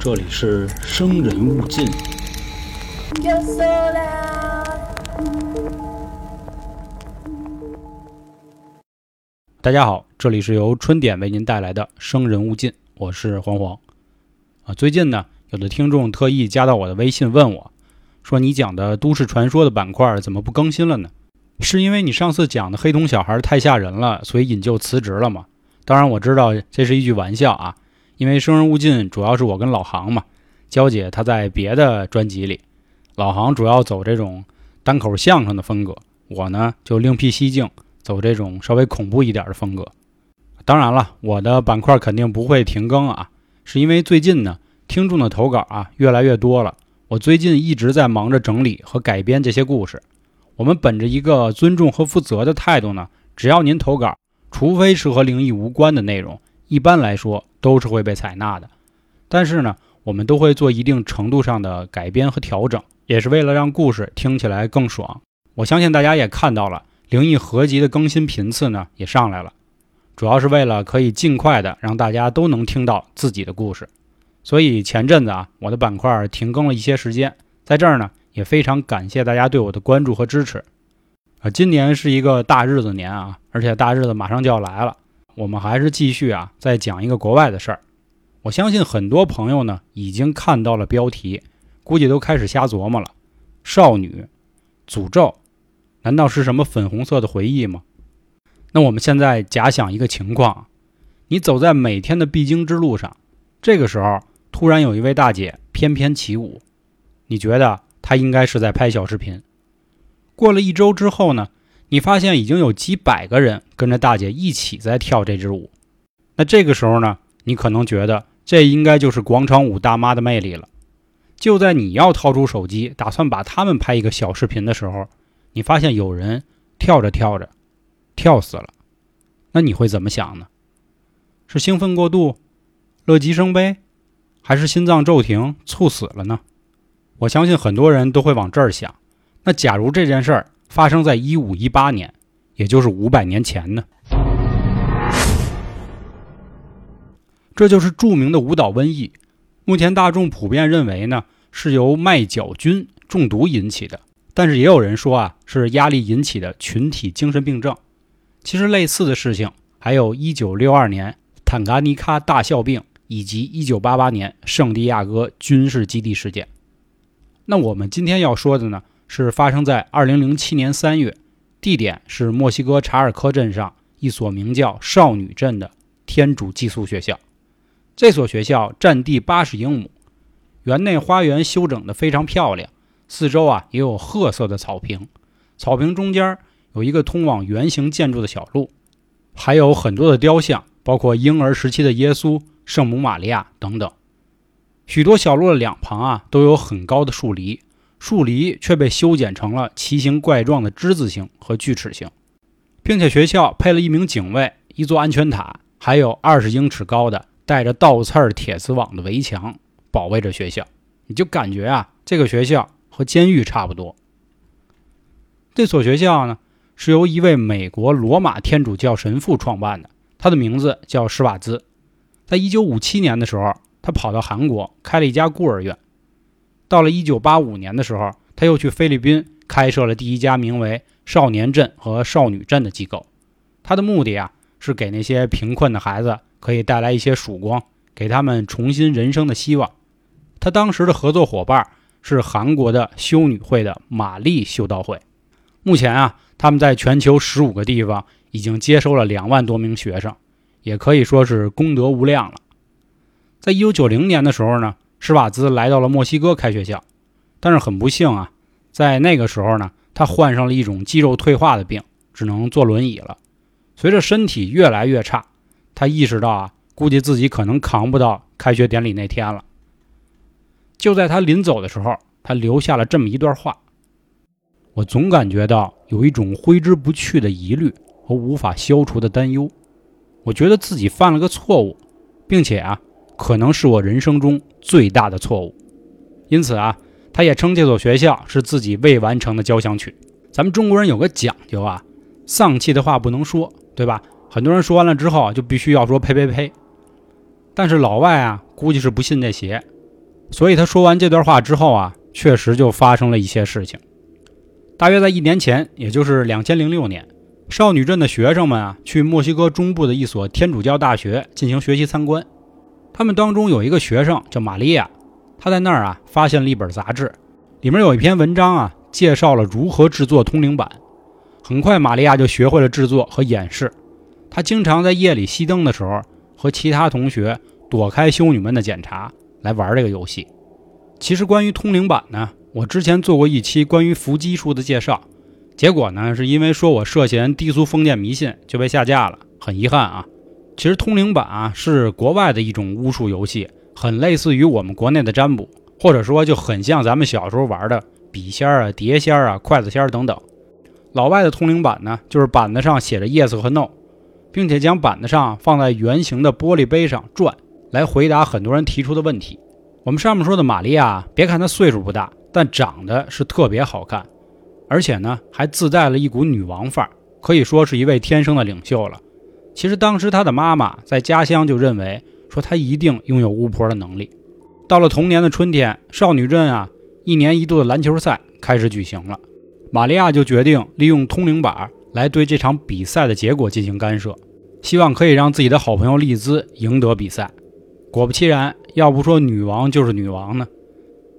这里是生人勿近。大家好，这里是由春点为您带来的《生人勿近》，我是黄黄。啊，最近呢，有的听众特意加到我的微信问我，说你讲的都市传说的板块怎么不更新了呢？是因为你上次讲的黑瞳小孩太吓人了，所以引咎辞职了吗？当然我知道这是一句玩笑啊，因为《生人勿近》主要是我跟老杭嘛，娇姐她在别的专辑里，老杭主要走这种单口相声的风格，我呢就另辟蹊径。走这种稍微恐怖一点的风格。当然了，我的板块肯定不会停更啊，是因为最近呢，听众的投稿啊越来越多了。我最近一直在忙着整理和改编这些故事。我们本着一个尊重和负责的态度呢，只要您投稿，除非是和灵异无关的内容，一般来说都是会被采纳的。但是呢，我们都会做一定程度上的改编和调整，也是为了让故事听起来更爽。我相信大家也看到了。灵异合集的更新频次呢也上来了，主要是为了可以尽快的让大家都能听到自己的故事。所以前阵子啊，我的板块停更了一些时间，在这儿呢也非常感谢大家对我的关注和支持。啊，今年是一个大日子年啊，而且大日子马上就要来了，我们还是继续啊再讲一个国外的事儿。我相信很多朋友呢已经看到了标题，估计都开始瞎琢磨了：少女诅咒。难道是什么粉红色的回忆吗？那我们现在假想一个情况：你走在每天的必经之路上，这个时候突然有一位大姐翩翩起舞，你觉得她应该是在拍小视频。过了一周之后呢，你发现已经有几百个人跟着大姐一起在跳这支舞。那这个时候呢，你可能觉得这应该就是广场舞大妈的魅力了。就在你要掏出手机打算把他们拍一个小视频的时候，你发现有人跳着跳着跳死了，那你会怎么想呢？是兴奋过度、乐极生悲，还是心脏骤停猝死了呢？我相信很多人都会往这儿想。那假如这件事儿发生在一五一八年，也就是五百年前呢？这就是著名的舞蹈瘟疫。目前大众普遍认为呢，是由麦角菌中毒引起的。但是也有人说啊，是压力引起的群体精神病症。其实类似的事情还有1962年坦噶尼卡大笑病，以及1988年圣地亚哥军事基地事件。那我们今天要说的呢，是发生在2007年3月，地点是墨西哥查尔科镇上一所名叫少女镇的天主寄宿学校。这所学校占地80英亩，园内花园修整得非常漂亮。四周啊也有褐色的草坪，草坪中间有一个通往圆形建筑的小路，还有很多的雕像，包括婴儿时期的耶稣、圣母玛利亚等等。许多小路的两旁啊都有很高的树篱，树篱却被修剪成了奇形怪状的之字形和锯齿形，并且学校配了一名警卫、一座安全塔，还有二十英尺高的带着倒刺铁丝网的围墙保卫着学校。你就感觉啊，这个学校。和监狱差不多。这所学校呢，是由一位美国罗马天主教神父创办的，他的名字叫施瓦兹。在1957年的时候，他跑到韩国开了一家孤儿院。到了1985年的时候，他又去菲律宾开设了第一家名为“少年镇”和“少女镇”的机构。他的目的啊，是给那些贫困的孩子可以带来一些曙光，给他们重新人生的希望。他当时的合作伙伴。是韩国的修女会的玛丽修道会，目前啊，他们在全球十五个地方已经接收了两万多名学生，也可以说是功德无量了。在一九九零年的时候呢，施瓦兹来到了墨西哥开学校，但是很不幸啊，在那个时候呢，他患上了一种肌肉退化的病，只能坐轮椅了。随着身体越来越差，他意识到啊，估计自己可能扛不到开学典礼那天了。就在他临走的时候，他留下了这么一段话：“我总感觉到有一种挥之不去的疑虑和无法消除的担忧。我觉得自己犯了个错误，并且啊，可能是我人生中最大的错误。因此啊，他也称这所学校是自己未完成的交响曲。咱们中国人有个讲究啊，丧气的话不能说，对吧？很多人说完了之后就必须要说呸呸呸。但是老外啊，估计是不信这邪，所以他说完这段话之后啊，确实就发生了一些事情。大约在一年前，也就是两千零六年，少女镇的学生们啊，去墨西哥中部的一所天主教大学进行学习参观。他们当中有一个学生叫玛利亚，她在那儿啊发现了一本杂志，里面有一篇文章啊，介绍了如何制作通灵板。很快，玛利亚就学会了制作和演示。她经常在夜里熄灯的时候，和其他同学躲开修女们的检查来玩这个游戏。其实，关于通灵板呢，我之前做过一期关于伏击术的介绍，结果呢，是因为说我涉嫌低俗封建迷信，就被下架了，很遗憾啊。其实，通灵板啊是国外的一种巫术游戏，很类似于我们国内的占卜，或者说就很像咱们小时候玩的笔仙儿啊、碟仙儿啊、筷子仙儿等等。老外的通灵板呢，就是板子上写着 yes 和 no。并且将板子上放在圆形的玻璃杯上转，来回答很多人提出的问题。我们上面说的玛利亚，别看她岁数不大，但长得是特别好看，而且呢还自带了一股女王范儿，可以说是一位天生的领袖了。其实当时她的妈妈在家乡就认为，说她一定拥有巫婆的能力。到了同年的春天，少女镇啊一年一度的篮球赛开始举行了，玛利亚就决定利用通灵板来对这场比赛的结果进行干涉。希望可以让自己的好朋友丽兹赢得比赛。果不其然，要不说女王就是女王呢，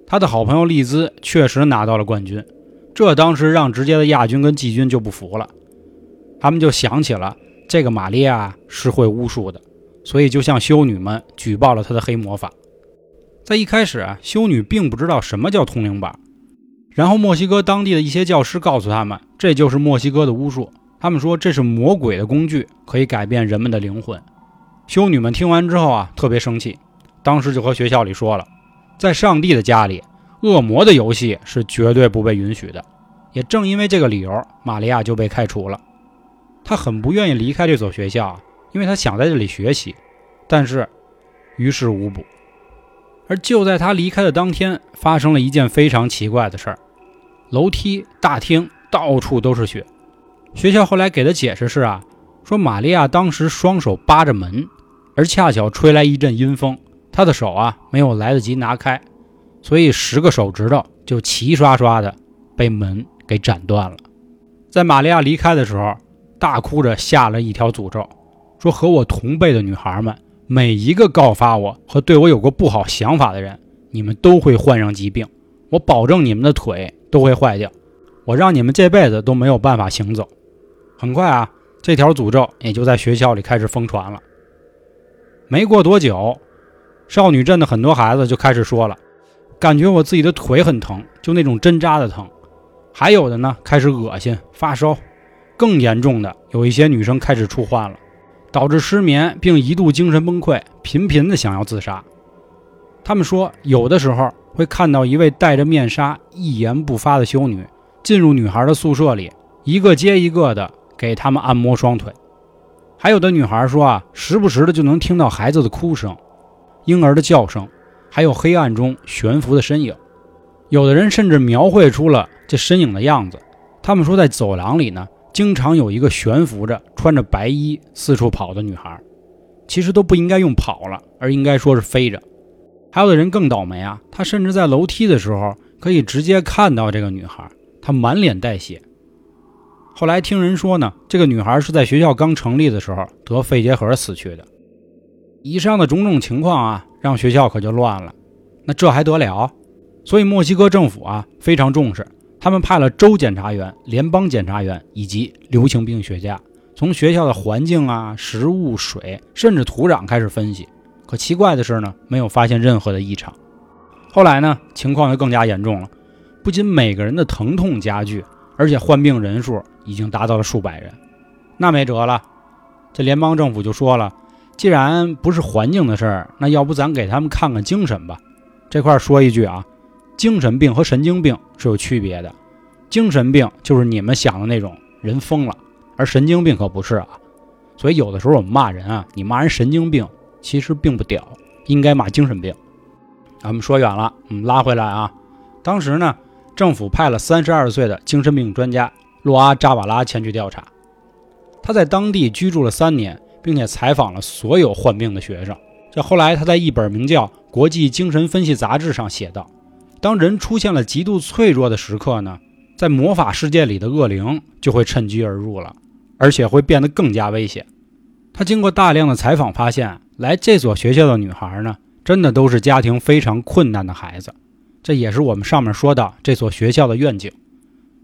他的好朋友丽兹确实拿到了冠军。这当时让直接的亚军跟季军就不服了，他们就想起了这个玛利亚是会巫术的，所以就向修女们举报了她的黑魔法。在一开始啊，修女并不知道什么叫通灵板，然后墨西哥当地的一些教师告诉他们，这就是墨西哥的巫术。他们说这是魔鬼的工具，可以改变人们的灵魂。修女们听完之后啊，特别生气，当时就和学校里说了，在上帝的家里，恶魔的游戏是绝对不被允许的。也正因为这个理由，玛利亚就被开除了。他很不愿意离开这所学校，因为他想在这里学习，但是于事无补。而就在他离开的当天，发生了一件非常奇怪的事儿：楼梯、大厅到处都是血。学校后来给的解释是啊，说玛利亚当时双手扒着门，而恰巧吹来一阵阴风，她的手啊没有来得及拿开，所以十个手指头就齐刷刷的被门给斩断了。在玛利亚离开的时候，大哭着下了一条诅咒，说和我同辈的女孩们，每一个告发我和对我有过不好想法的人，你们都会患上疾病，我保证你们的腿都会坏掉，我让你们这辈子都没有办法行走。很快啊，这条诅咒也就在学校里开始疯传了。没过多久，少女镇的很多孩子就开始说了，感觉我自己的腿很疼，就那种针扎的疼。还有的呢，开始恶心、发烧。更严重的，有一些女生开始出幻了，导致失眠，并一度精神崩溃，频频的想要自杀。他们说，有的时候会看到一位戴着面纱、一言不发的修女进入女孩的宿舍里，一个接一个的。给他们按摩双腿，还有的女孩说啊，时不时的就能听到孩子的哭声、婴儿的叫声，还有黑暗中悬浮的身影。有的人甚至描绘出了这身影的样子。他们说，在走廊里呢，经常有一个悬浮着、穿着白衣四处跑的女孩，其实都不应该用跑了，而应该说是飞着。还有的人更倒霉啊，他甚至在楼梯的时候可以直接看到这个女孩，她满脸带血。后来听人说呢，这个女孩是在学校刚成立的时候得肺结核死去的。以上的种种情况啊，让学校可就乱了。那这还得了？所以墨西哥政府啊非常重视，他们派了州检察员、联邦检察员以及流行病学家，从学校的环境啊、食物、水，甚至土壤开始分析。可奇怪的是呢，没有发现任何的异常。后来呢，情况就更加严重了，不仅每个人的疼痛加剧，而且患病人数。已经达到了数百人，那没辙了。这联邦政府就说了，既然不是环境的事儿，那要不咱给他们看看精神吧。这块儿说一句啊，精神病和神经病是有区别的。精神病就是你们想的那种人疯了，而神经病可不是啊。所以有的时候我们骂人啊，你骂人神经病，其实并不屌，应该骂精神病。咱们说远了，我们拉回来啊。当时呢，政府派了三十二岁的精神病专家。洛阿扎瓦拉前去调查，他在当地居住了三年，并且采访了所有患病的学生。这后来他在一本名叫《国际精神分析杂志》上写道：当人出现了极度脆弱的时刻呢，在魔法世界里的恶灵就会趁机而入了，而且会变得更加危险。他经过大量的采访发现，来这所学校的女孩呢，真的都是家庭非常困难的孩子。这也是我们上面说的这所学校的愿景。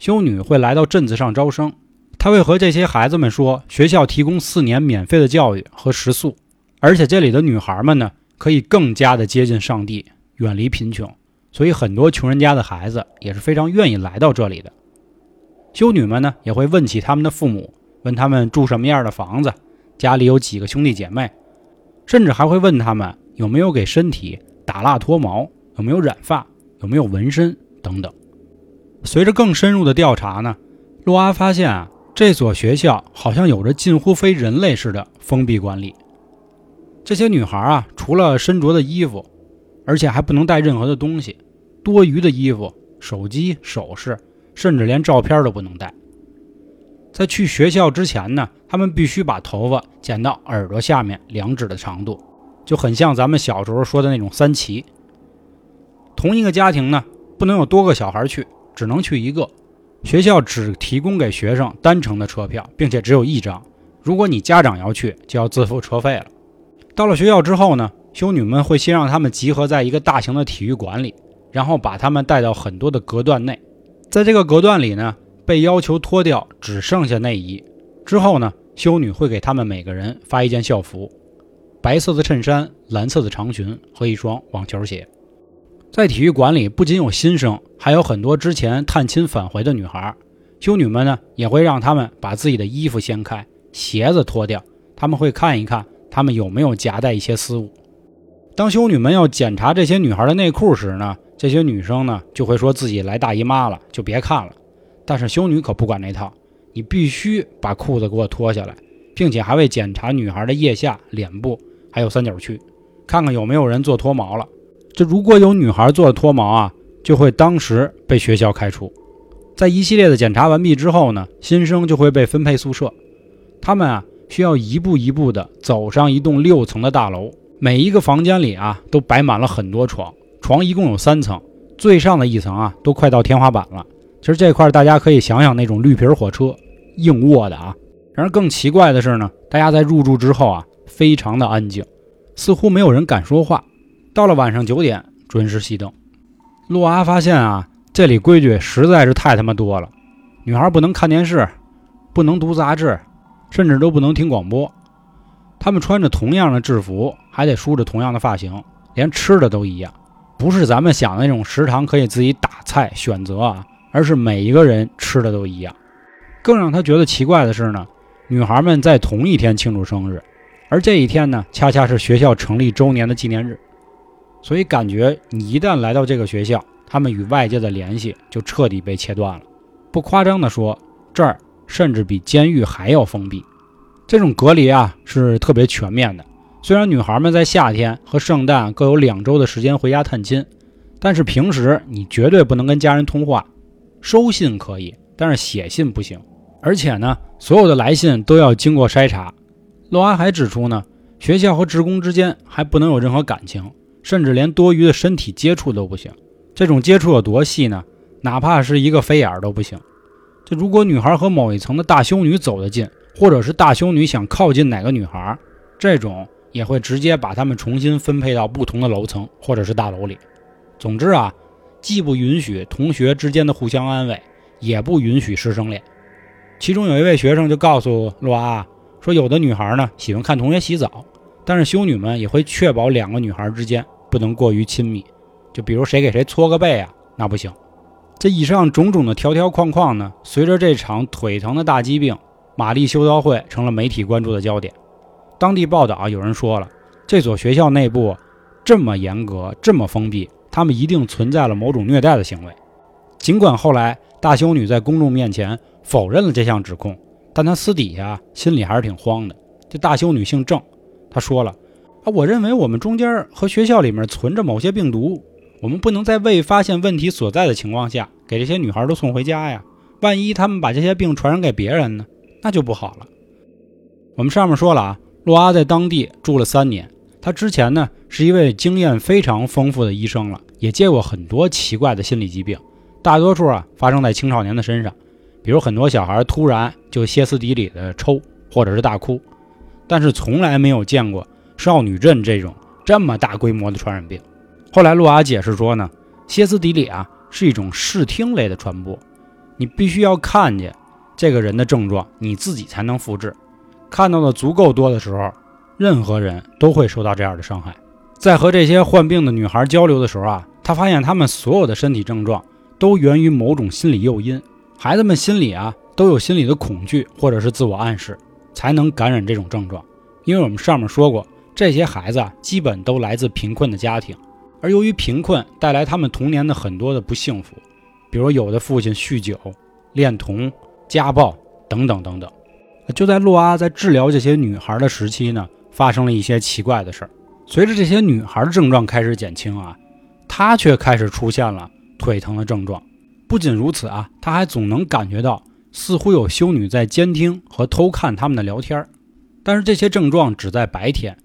修女会来到镇子上招生，她会和这些孩子们说，学校提供四年免费的教育和食宿，而且这里的女孩们呢，可以更加的接近上帝，远离贫穷。所以很多穷人家的孩子也是非常愿意来到这里的。修女们呢，也会问起他们的父母，问他们住什么样的房子，家里有几个兄弟姐妹，甚至还会问他们有没有给身体打蜡脱毛，有没有染发。有没有纹身等等？随着更深入的调查呢，洛阿发现啊，这所学校好像有着近乎非人类似的封闭管理。这些女孩啊，除了身着的衣服，而且还不能带任何的东西，多余的衣服、手机、首饰，甚至连照片都不能带。在去学校之前呢，他们必须把头发剪到耳朵下面两指的长度，就很像咱们小时候说的那种三齐。同一个家庭呢，不能有多个小孩去，只能去一个。学校只提供给学生单程的车票，并且只有一张。如果你家长要去，就要自付车费了。到了学校之后呢，修女们会先让他们集合在一个大型的体育馆里，然后把他们带到很多的隔断内。在这个隔断里呢，被要求脱掉只剩下内衣。之后呢，修女会给他们每个人发一件校服：白色的衬衫、蓝色的长裙和一双网球鞋。在体育馆里，不仅有新生，还有很多之前探亲返回的女孩。修女们呢，也会让他们把自己的衣服掀开，鞋子脱掉。他们会看一看他们有没有夹带一些私物。当修女们要检查这些女孩的内裤时呢，这些女生呢就会说自己来大姨妈了，就别看了。但是修女可不管那套，你必须把裤子给我脱下来，并且还会检查女孩的腋下、脸部还有三角区，看看有没有人做脱毛了。这如果有女孩做脱毛啊，就会当时被学校开除。在一系列的检查完毕之后呢，新生就会被分配宿舍。他们啊，需要一步一步的走上一栋六层的大楼，每一个房间里啊，都摆满了很多床。床一共有三层，最上的一层啊，都快到天花板了。其实这块大家可以想想那种绿皮火车，硬卧的啊。然而更奇怪的是呢，大家在入住之后啊，非常的安静，似乎没有人敢说话。到了晚上九点，准时熄灯。洛阿发现啊，这里规矩实在是太他妈多了。女孩不能看电视，不能读杂志，甚至都不能听广播。她们穿着同样的制服，还得梳着同样的发型，连吃的都一样。不是咱们想的那种食堂可以自己打菜选择啊，而是每一个人吃的都一样。更让他觉得奇怪的是呢，女孩们在同一天庆祝生日，而这一天呢，恰恰是学校成立周年的纪念日。所以感觉你一旦来到这个学校，他们与外界的联系就彻底被切断了。不夸张地说，这儿甚至比监狱还要封闭。这种隔离啊是特别全面的。虽然女孩们在夏天和圣诞各有两周的时间回家探亲，但是平时你绝对不能跟家人通话。收信可以，但是写信不行。而且呢，所有的来信都要经过筛查。洛安还指出呢，学校和职工之间还不能有任何感情。甚至连多余的身体接触都不行，这种接触有多细呢？哪怕是一个飞眼都不行。这如果女孩和某一层的大修女走得近，或者是大修女想靠近哪个女孩，这种也会直接把他们重新分配到不同的楼层或者是大楼里。总之啊，既不允许同学之间的互相安慰，也不允许师生恋。其中有一位学生就告诉洛阿说，有的女孩呢喜欢看同学洗澡，但是修女们也会确保两个女孩之间。不能过于亲密，就比如谁给谁搓个背啊，那不行。这以上种种的条条框框呢，随着这场腿疼的大疾病，玛丽修道会成了媒体关注的焦点。当地报道有人说了，这所学校内部这么严格，这么封闭，他们一定存在了某种虐待的行为。尽管后来大修女在公众面前否认了这项指控，但她私底下心里还是挺慌的。这大修女姓郑，她说了。啊，我认为我们中间和学校里面存着某些病毒，我们不能在未发现问题所在的情况下给这些女孩都送回家呀。万一他们把这些病传染给别人呢，那就不好了。我们上面说了啊，洛阿在当地住了三年，他之前呢是一位经验非常丰富的医生了，也接过很多奇怪的心理疾病，大多数啊发生在青少年的身上，比如很多小孩突然就歇斯底里的抽或者是大哭，但是从来没有见过少女症这种这么大规模的传染病。后来洛阿解释说呢，歇斯底里啊是一种视听类的传播，你必须要看见这个人的症状，你自己才能复制。看到的足够多的时候，任何人都会受到这样的伤害。在和这些患病的女孩交流的时候啊，他发现她们所有的身体症状都源于某种心理诱因。孩子们心里啊都有心理的恐惧或者是自我暗示，才能感染这种症状。因为我们上面说过，这些孩子啊基本都来自贫困的家庭。而由于贫困带来他们童年的很多的不幸福，比如有的父亲酗酒、恋童、家暴等等等等。就在洛阿在治疗这些女孩的时期呢，发生了一些奇怪的事儿。随着这些女孩的症状开始减轻啊，他却开始出现了腿疼的症状。不仅如此啊，他还总能感觉到似乎有修女在监听和偷看他们的聊天但是这些症状只在白天，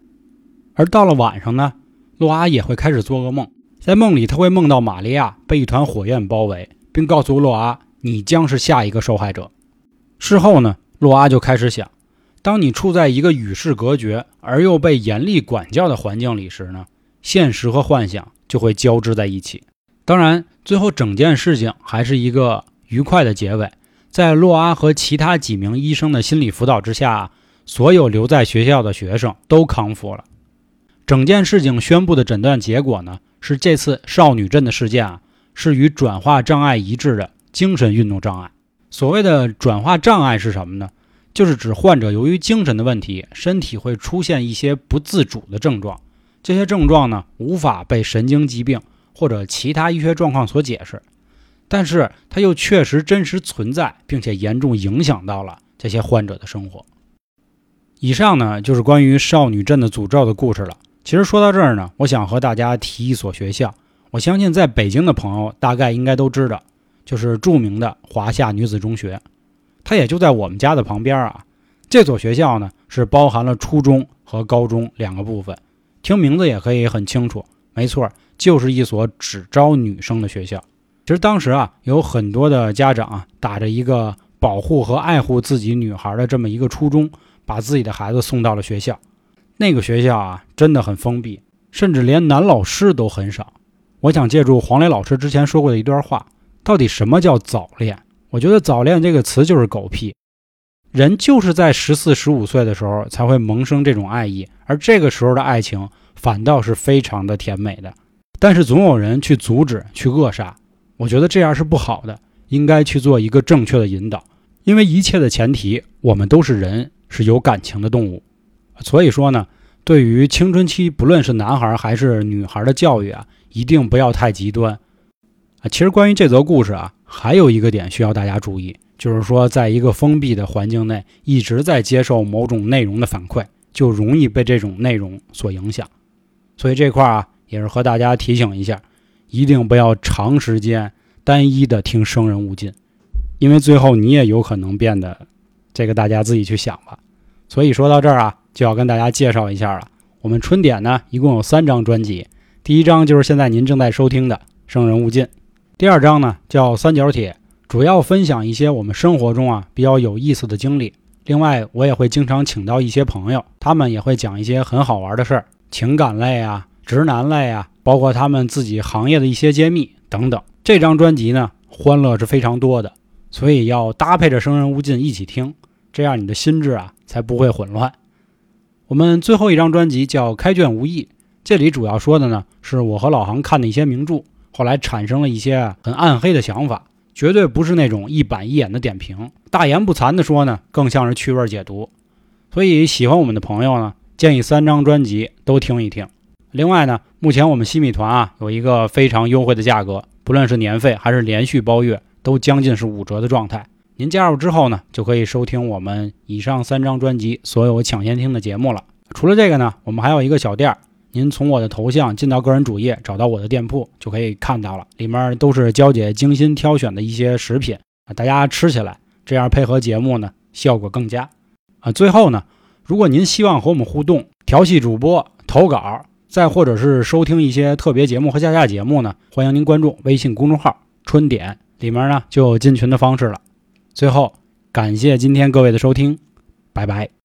而到了晚上呢？洛阿也会开始做噩梦，在梦里他会梦到玛利亚被一团火焰包围，并告诉洛阿：“你将是下一个受害者。”事后呢，洛阿就开始想：当你处在一个与世隔绝而又被严厉管教的环境里时呢，现实和幻想就会交织在一起。当然，最后整件事情还是一个愉快的结尾。在洛阿和其他几名医生的心理辅导之下，所有留在学校的学生都康复了。整件事情宣布的诊断结果呢，是这次少女镇的事件啊，是与转化障碍一致的精神运动障碍。所谓的转化障碍是什么呢？就是指患者由于精神的问题，身体会出现一些不自主的症状，这些症状呢，无法被神经疾病或者其他医学状况所解释，但是它又确实真实存在，并且严重影响到了这些患者的生活。以上呢，就是关于少女镇的诅咒的故事了。其实说到这儿呢，我想和大家提一所学校，我相信在北京的朋友大概应该都知道，就是著名的华夏女子中学，它也就在我们家的旁边啊。这所学校呢是包含了初中和高中两个部分，听名字也可以很清楚，没错，就是一所只招女生的学校。其实当时啊，有很多的家长啊，打着一个保护和爱护自己女孩的这么一个初衷，把自己的孩子送到了学校。那个学校啊，真的很封闭，甚至连男老师都很少。我想借助黄磊老师之前说过的一段话：到底什么叫早恋？我觉得“早恋”这个词就是狗屁。人就是在十四、十五岁的时候才会萌生这种爱意，而这个时候的爱情反倒是非常的甜美的。但是总有人去阻止、去扼杀。我觉得这样是不好的，应该去做一个正确的引导。因为一切的前提，我们都是人，是有感情的动物。所以说呢，对于青春期，不论是男孩还是女孩的教育啊，一定不要太极端啊。其实关于这则故事啊，还有一个点需要大家注意，就是说，在一个封闭的环境内，一直在接受某种内容的反馈，就容易被这种内容所影响。所以这块啊，也是和大家提醒一下，一定不要长时间单一的听生人勿近，因为最后你也有可能变得，这个大家自己去想吧。所以说到这儿啊。就要跟大家介绍一下了。我们春点呢，一共有三张专辑。第一张就是现在您正在收听的《生人勿近》，第二张呢叫《三角铁》，主要分享一些我们生活中啊比较有意思的经历。另外，我也会经常请到一些朋友，他们也会讲一些很好玩的事儿，情感类啊、直男类啊，包括他们自己行业的一些揭秘等等。这张专辑呢，欢乐是非常多的，所以要搭配着《生人勿近》一起听，这样你的心智啊才不会混乱。我们最后一张专辑叫《开卷无益》，这里主要说的呢是我和老杭看的一些名著，后来产生了一些很暗黑的想法，绝对不是那种一板一眼的点评，大言不惭地说呢，更像是趣味解读。所以喜欢我们的朋友呢，建议三张专辑都听一听。另外呢，目前我们西米团啊有一个非常优惠的价格，不论是年费还是连续包月，都将近是五折的状态。您加入之后呢，就可以收听我们以上三张专辑所有抢先听的节目了。除了这个呢，我们还有一个小店儿，您从我的头像进到个人主页，找到我的店铺就可以看到了，里面都是娇姐精心挑选的一些食品啊，大家吃起来这样配合节目呢，效果更佳啊。最后呢，如果您希望和我们互动，调戏主播投稿，再或者是收听一些特别节目和下架节目呢，欢迎您关注微信公众号“春点”，里面呢就有进群的方式了。最后，感谢今天各位的收听，拜拜。